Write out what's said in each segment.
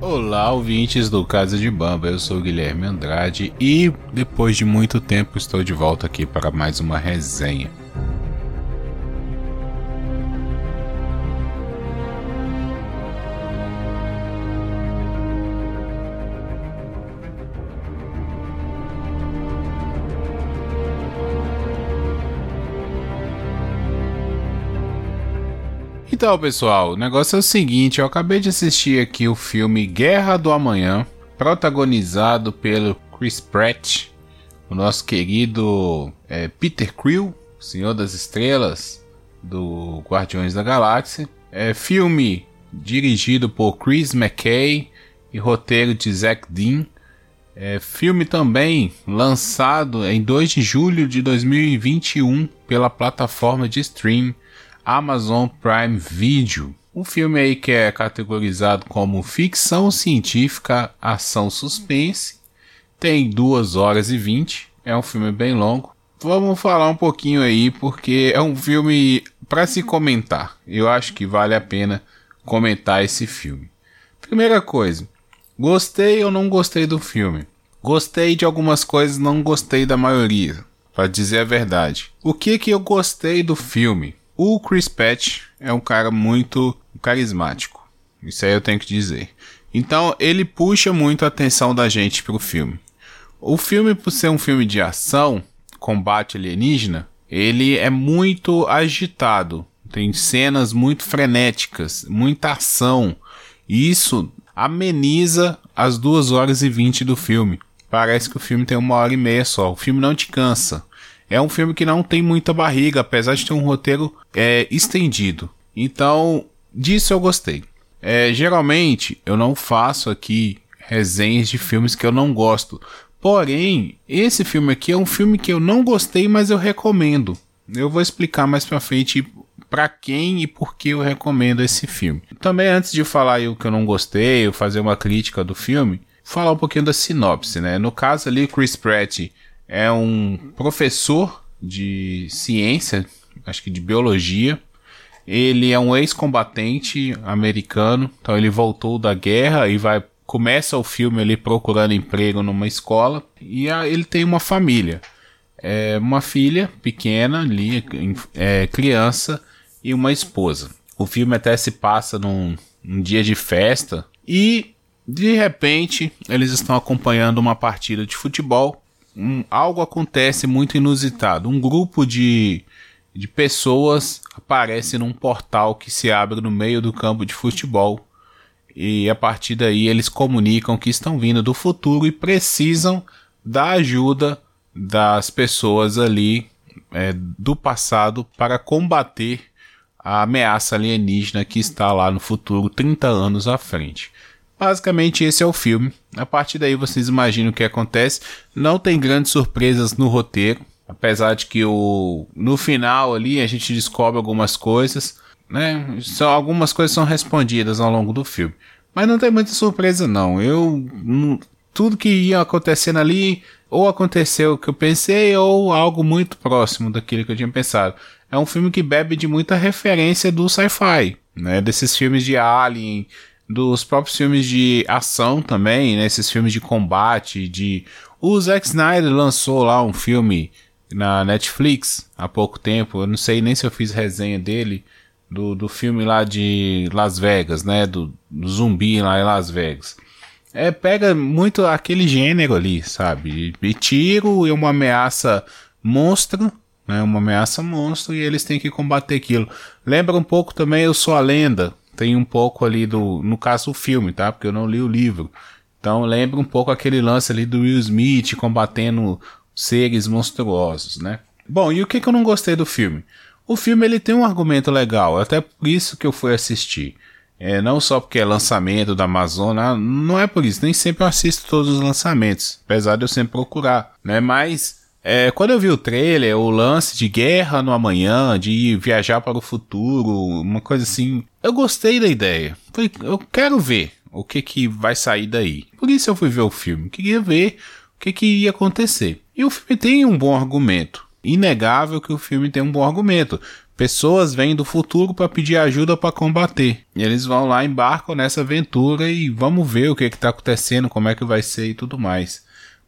Olá, ouvintes do Casa de Bamba, eu sou Guilherme Andrade e depois de muito tempo estou de volta aqui para mais uma resenha. Então, pessoal, o negócio é o seguinte: eu acabei de assistir aqui o filme Guerra do Amanhã, protagonizado pelo Chris Pratt, o nosso querido é, Peter Quill, Senhor das Estrelas, do Guardiões da Galáxia. É filme dirigido por Chris McKay e roteiro de Zack Dean. É filme também lançado em 2 de julho de 2021 pela plataforma de stream Amazon Prime Video. Um filme aí que é categorizado como ficção científica, ação suspense. Tem 2 horas e 20. É um filme bem longo. Vamos falar um pouquinho aí porque é um filme para se comentar. Eu acho que vale a pena comentar esse filme. Primeira coisa, gostei ou não gostei do filme? Gostei de algumas coisas, não gostei da maioria, para dizer a verdade. O que que eu gostei do filme? O Chris Patch é um cara muito carismático. Isso aí eu tenho que dizer. Então ele puxa muito a atenção da gente pro filme. O filme, por ser um filme de ação, combate alienígena, ele é muito agitado. Tem cenas muito frenéticas, muita ação. E isso ameniza as 2 horas e 20 do filme. Parece que o filme tem uma hora e meia só. O filme não te cansa. É um filme que não tem muita barriga, apesar de ter um roteiro é, estendido. Então, disso eu gostei. É, geralmente, eu não faço aqui resenhas de filmes que eu não gosto. Porém, esse filme aqui é um filme que eu não gostei, mas eu recomendo. Eu vou explicar mais pra frente para quem e por que eu recomendo esse filme. Também antes de falar o que eu não gostei, ou fazer uma crítica do filme, falar um pouquinho da sinopse, né? No caso ali, Chris Pratt é um professor de ciência, acho que de biologia. Ele é um ex-combatente americano, então ele voltou da guerra e vai começa o filme ali procurando emprego numa escola e a, ele tem uma família, é, uma filha pequena ali, é, criança e uma esposa. O filme até se passa num, num dia de festa e de repente eles estão acompanhando uma partida de futebol um, algo acontece muito inusitado. Um grupo de, de pessoas aparece num portal que se abre no meio do campo de futebol. E a partir daí eles comunicam que estão vindo do futuro e precisam da ajuda das pessoas ali é, do passado para combater a ameaça alienígena que está lá no futuro 30 anos à frente. Basicamente, esse é o filme. A partir daí, vocês imaginam o que acontece. Não tem grandes surpresas no roteiro. Apesar de que o, no final ali a gente descobre algumas coisas. Né? Só, algumas coisas são respondidas ao longo do filme. Mas não tem muita surpresa, não. Eu. Tudo que ia acontecendo ali, ou aconteceu o que eu pensei, ou algo muito próximo daquilo que eu tinha pensado. É um filme que bebe de muita referência do sci-fi, né? Desses filmes de Alien, dos próprios filmes de ação também, né? Esses filmes de combate, de... O Zack Snyder lançou lá um filme na Netflix há pouco tempo, eu não sei nem se eu fiz resenha dele, do, do filme lá de Las Vegas, né? Do, do zumbi lá em Las Vegas. É, pega muito aquele gênero ali, sabe? E tiro e uma ameaça monstro, né? Uma ameaça monstro e eles têm que combater aquilo. Lembra um pouco também Eu Sou a Lenda, tem um pouco ali do, no caso o filme, tá? Porque eu não li o livro. Então lembra um pouco aquele lance ali do Will Smith combatendo seres monstruosos, né? Bom, e o que, que eu não gostei do filme? O filme ele tem um argumento legal, até por isso que eu fui assistir. É, não só porque é lançamento da Amazônia, não é por isso, nem sempre eu assisto todos os lançamentos, apesar de eu sempre procurar, né? Mas é, quando eu vi o trailer, o lance de guerra no amanhã, de viajar para o futuro, uma coisa assim, eu gostei da ideia. Falei, eu quero ver o que que vai sair daí. Por isso eu fui ver o filme, queria ver o que que ia acontecer. E o filme tem um bom argumento. Inegável que o filme tem um bom argumento. pessoas vêm do futuro para pedir ajuda para combater. E eles vão lá, embarcam nessa aventura e vamos ver o que está acontecendo, como é que vai ser e tudo mais.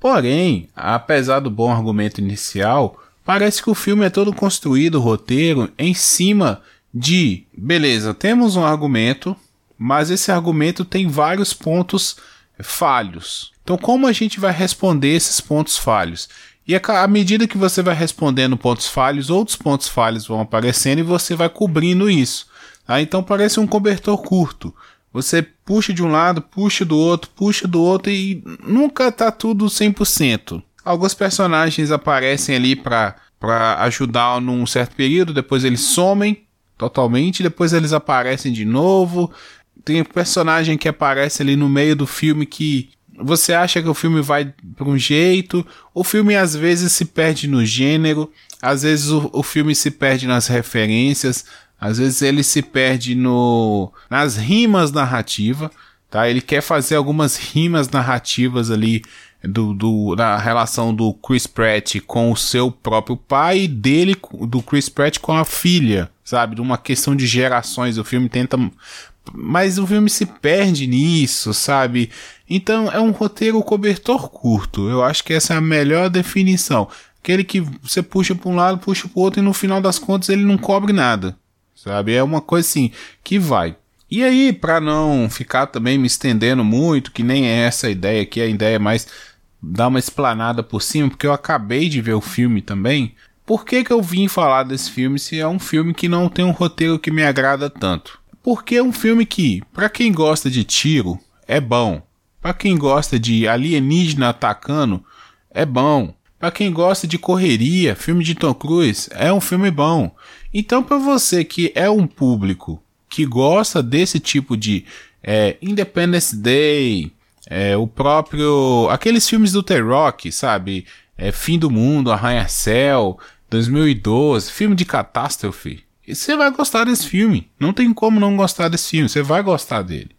Porém, apesar do bom argumento inicial, parece que o filme é todo construído, o roteiro, em cima de, beleza, temos um argumento, mas esse argumento tem vários pontos falhos. Então, como a gente vai responder esses pontos falhos? E à medida que você vai respondendo pontos falhos, outros pontos falhos vão aparecendo e você vai cobrindo isso. Tá? Então parece um cobertor curto. Você puxa de um lado, puxa do outro, puxa do outro e nunca tá tudo 100%. Alguns personagens aparecem ali para ajudar num certo período, depois eles somem totalmente, depois eles aparecem de novo. Tem um personagem que aparece ali no meio do filme que você acha que o filme vai para um jeito, o filme às vezes se perde no gênero, às vezes o, o filme se perde nas referências, às vezes ele se perde no nas rimas narrativa, tá? Ele quer fazer algumas rimas narrativas ali do, do da relação do Chris Pratt com o seu próprio pai e dele do Chris Pratt com a filha, sabe? De uma questão de gerações. O filme tenta mas o filme se perde nisso, sabe? Então é um roteiro cobertor curto. Eu acho que essa é a melhor definição. Aquele que você puxa para um lado, puxa para o outro e no final das contas ele não cobre nada, sabe? É uma coisa assim que vai. E aí, para não ficar também me estendendo muito, que nem é essa ideia aqui, a ideia é mais dar uma explanada por cima, porque eu acabei de ver o filme também. Por que, que eu vim falar desse filme se é um filme que não tem um roteiro que me agrada tanto? Porque é um filme que, para quem gosta de tiro, é bom. Para quem gosta de alienígena atacando, é bom. Para quem gosta de correria, filme de Tom Cruise, é um filme bom. Então, para você que é um público que gosta desse tipo de é, Independence Day, é, o próprio. aqueles filmes do The Rock, sabe? É, Fim do Mundo, Arranha-Céu, 2012, filme de catástrofe. E você vai gostar desse filme. Não tem como não gostar desse filme. Você vai gostar dele.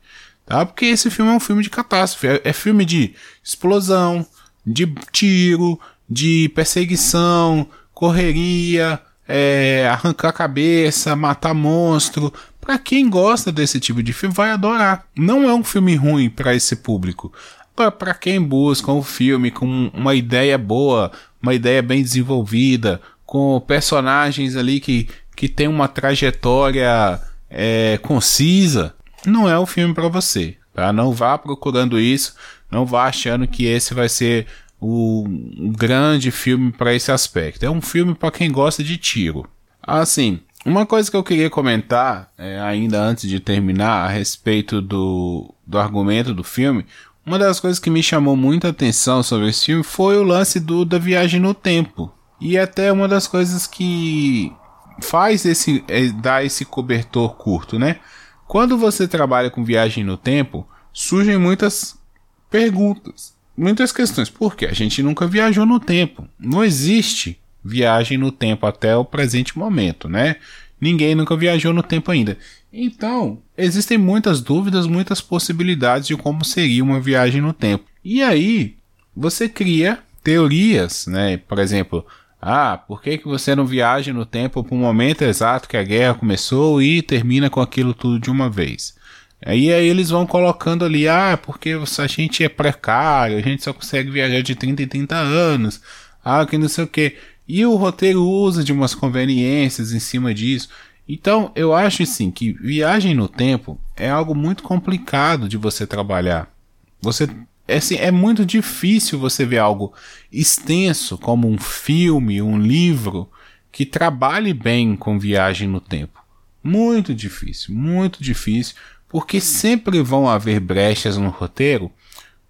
Tá? Porque esse filme é um filme de catástrofe. É, é filme de explosão, de tiro, de perseguição, correria, é, arrancar a cabeça, matar monstro. Para quem gosta desse tipo de filme, vai adorar. Não é um filme ruim para esse público. Agora, para quem busca um filme com uma ideia boa, uma ideia bem desenvolvida, com personagens ali que que tem uma trajetória é, concisa, não é o filme para você. Tá? Não vá procurando isso, não vá achando que esse vai ser o um grande filme para esse aspecto. É um filme para quem gosta de tiro. Assim, uma coisa que eu queria comentar, é, ainda antes de terminar, a respeito do, do argumento do filme, uma das coisas que me chamou muita atenção sobre esse filme foi o lance do, da viagem no tempo. E até uma das coisas que faz esse é, dá esse cobertor curto, né? Quando você trabalha com viagem no tempo, surgem muitas perguntas, muitas questões. Por quê? A gente nunca viajou no tempo. Não existe viagem no tempo até o presente momento, né? Ninguém nunca viajou no tempo ainda. Então, existem muitas dúvidas, muitas possibilidades de como seria uma viagem no tempo. E aí, você cria teorias, né? Por exemplo, ah, por que, que você não viaja no tempo para o momento exato que a guerra começou e termina com aquilo tudo de uma vez? Aí, aí eles vão colocando ali, ah, porque a gente é precário, a gente só consegue viajar de 30 em 30 anos, ah, que não sei o que. E o roteiro usa de umas conveniências em cima disso. Então, eu acho assim que viagem no tempo é algo muito complicado de você trabalhar. Você é, assim, é muito difícil você ver algo extenso como um filme, um livro que trabalhe bem com viagem no tempo. Muito difícil, muito difícil, porque sempre vão haver brechas no roteiro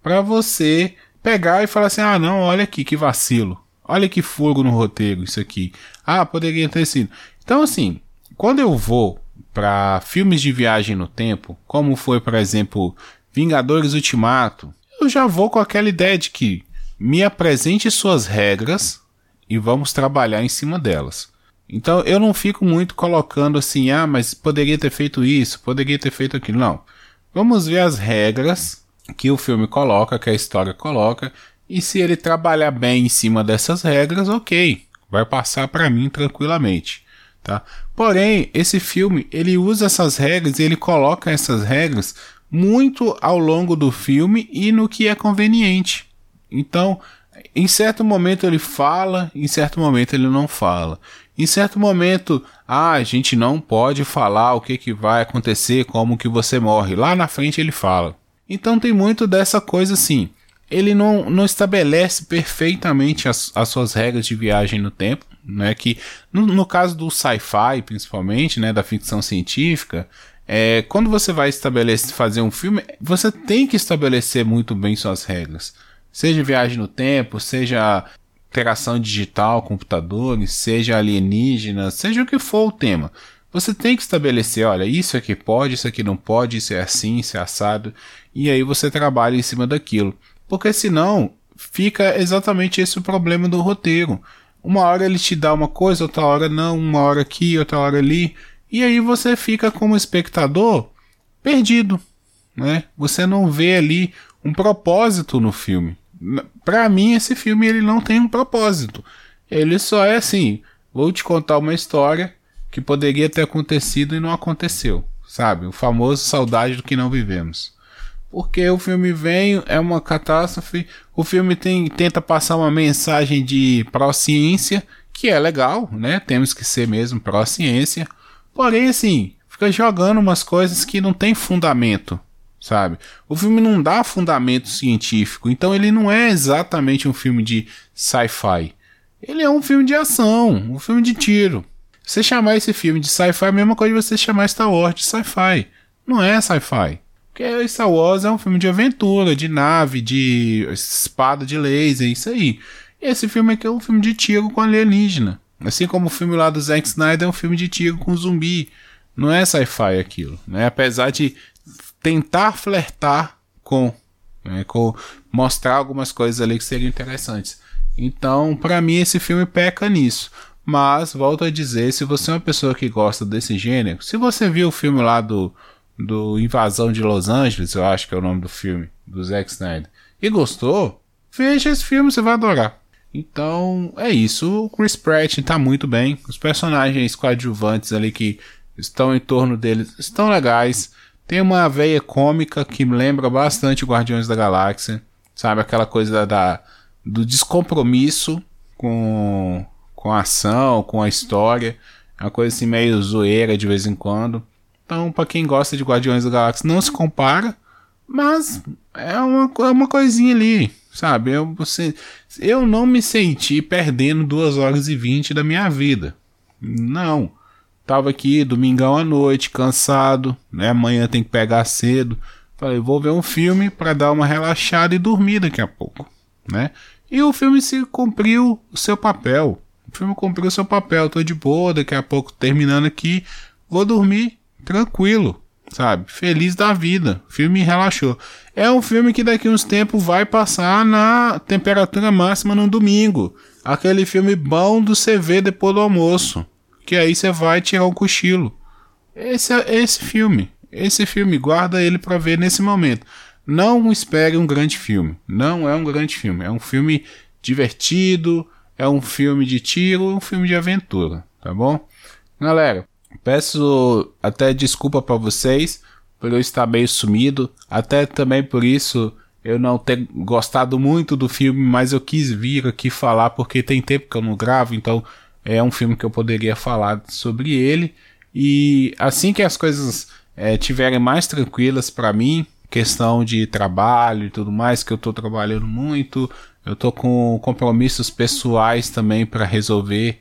para você pegar e falar assim: ah, não, olha aqui que vacilo, olha que furo no roteiro, isso aqui. Ah, poderia ter sido. Então, assim, quando eu vou para filmes de viagem no tempo, como foi, por exemplo, Vingadores Ultimato, eu já vou com aquela ideia de que me apresente suas regras e vamos trabalhar em cima delas. Então eu não fico muito colocando assim, ah, mas poderia ter feito isso, poderia ter feito aquilo. Não. Vamos ver as regras que o filme coloca, que a história coloca, e se ele trabalhar bem em cima dessas regras, ok, vai passar para mim tranquilamente, tá? Porém, esse filme, ele usa essas regras e ele coloca essas regras muito ao longo do filme e no que é conveniente. Então, em certo momento ele fala, em certo momento ele não fala. Em certo momento, ah, a gente não pode falar o que, que vai acontecer, como que você morre. Lá na frente ele fala. Então tem muito dessa coisa assim. Ele não, não estabelece perfeitamente as, as suas regras de viagem no tempo, né? Que no, no caso do sci-fi, principalmente, né, da ficção científica, é, quando você vai estabelecer fazer um filme, você tem que estabelecer muito bem suas regras. Seja viagem no tempo, seja interação digital, computadores, seja alienígena, seja o que for o tema. Você tem que estabelecer, olha, isso aqui pode, isso aqui não pode, isso é assim, isso é assado, e aí você trabalha em cima daquilo. Porque senão fica exatamente esse o problema do roteiro. Uma hora ele te dá uma coisa, outra hora não, uma hora aqui, outra hora ali, e aí você fica como espectador perdido, né? Você não vê ali um propósito no filme para mim esse filme ele não tem um propósito. Ele só é assim, vou te contar uma história que poderia ter acontecido e não aconteceu, sabe? O famoso saudade do que não vivemos. Porque o filme vem, é uma catástrofe, o filme tem, tenta passar uma mensagem de pró-ciência, que é legal, né? Temos que ser mesmo pró-ciência. Porém, assim, fica jogando umas coisas que não tem fundamento, sabe? O filme não dá fundamento científico, então ele não é exatamente um filme de sci-fi. Ele é um filme de ação, um filme de tiro. Você chamar esse filme de sci-fi é a mesma coisa de você chamar Star Wars de sci-fi. Não é sci-fi. Porque Star Wars é um filme de aventura, de nave, de espada de laser, isso aí. Esse filme aqui é um filme de tiro com alienígena. Assim como o filme lá do Zack Snyder é um filme de tiro com zumbi. Não é sci-fi aquilo. Né? Apesar de tentar flertar com, né, com mostrar algumas coisas ali que seriam interessantes. Então, para mim, esse filme peca nisso. Mas, volto a dizer, se você é uma pessoa que gosta desse gênero, se você viu o filme lá do, do Invasão de Los Angeles, eu acho que é o nome do filme, do Zack Snyder, e gostou, veja esse filme, você vai adorar. Então, é isso. O Chris Pratt está muito bem. Os personagens coadjuvantes ali que estão em torno deles estão legais. Tem uma veia cômica que me lembra bastante Guardiões da Galáxia. Sabe? Aquela coisa da, do descompromisso com, com a ação, com a história. É uma coisa assim meio zoeira de vez em quando. Então, para quem gosta de Guardiões da Galáxia, não se compara. Mas é uma, é uma coisinha ali, sabe? Eu, você, eu não me senti perdendo 2 horas e 20 da minha vida. Não. Tava aqui domingão à noite, cansado, né? Amanhã tem que pegar cedo. Falei, vou ver um filme para dar uma relaxada e dormir daqui a pouco, né? E o filme se cumpriu o seu papel. O filme cumpriu o seu papel. Tô de boa, daqui a pouco terminando aqui, vou dormir tranquilo, sabe? Feliz da vida. O filme relaxou. É um filme que daqui uns tempos vai passar na temperatura máxima no domingo. Aquele filme bom do CV depois do almoço que aí você vai tirar um cochilo. Esse é esse filme. Esse filme, guarda ele para ver nesse momento. Não espere um grande filme. Não é um grande filme. É um filme divertido, é um filme de tiro, um filme de aventura, tá bom? Galera, peço até desculpa para vocês por eu estar meio sumido, até também por isso eu não ter gostado muito do filme, mas eu quis vir aqui falar porque tem tempo que eu não gravo, então é um filme que eu poderia falar sobre ele. E assim que as coisas é, tiverem mais tranquilas para mim, questão de trabalho e tudo mais, que eu tô trabalhando muito, eu tô com compromissos pessoais também para resolver.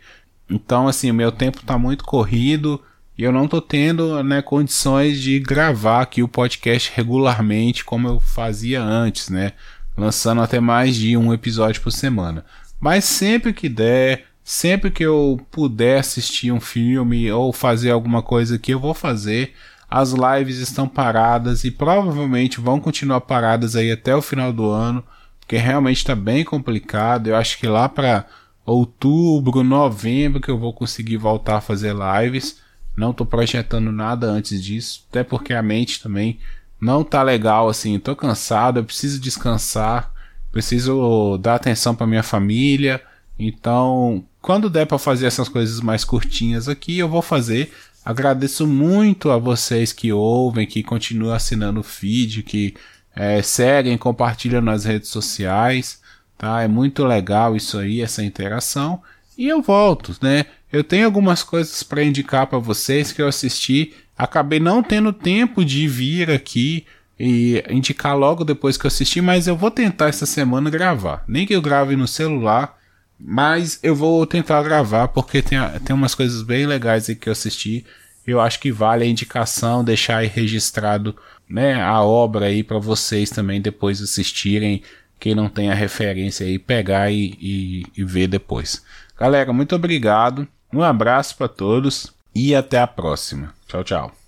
Então, assim, o meu tempo tá muito corrido e eu não tô tendo né, condições de gravar aqui o podcast regularmente como eu fazia antes, né? Lançando até mais de um episódio por semana. Mas sempre que der, Sempre que eu puder assistir um filme ou fazer alguma coisa que eu vou fazer, as lives estão paradas e provavelmente vão continuar paradas aí até o final do ano, porque realmente está bem complicado. Eu acho que lá para outubro, novembro que eu vou conseguir voltar a fazer lives. Não estou projetando nada antes disso, até porque a mente também não tá legal assim. Estou cansado, eu preciso descansar, preciso dar atenção para minha família. Então, quando der para fazer essas coisas mais curtinhas aqui, eu vou fazer. Agradeço muito a vocês que ouvem, que continuam assinando o feed, que é, seguem, compartilham nas redes sociais, tá? É muito legal isso aí, essa interação. E eu volto, né? Eu tenho algumas coisas para indicar para vocês que eu assisti, acabei não tendo tempo de vir aqui e indicar logo depois que eu assisti, mas eu vou tentar essa semana gravar. Nem que eu grave no celular, mas eu vou tentar gravar porque tem, tem umas coisas bem legais aí que eu assisti. Eu acho que vale a indicação, deixar aí registrado né, a obra aí para vocês também depois assistirem. Quem não tem a referência aí, pegar e, e, e ver depois. Galera, muito obrigado. Um abraço para todos e até a próxima. Tchau, tchau.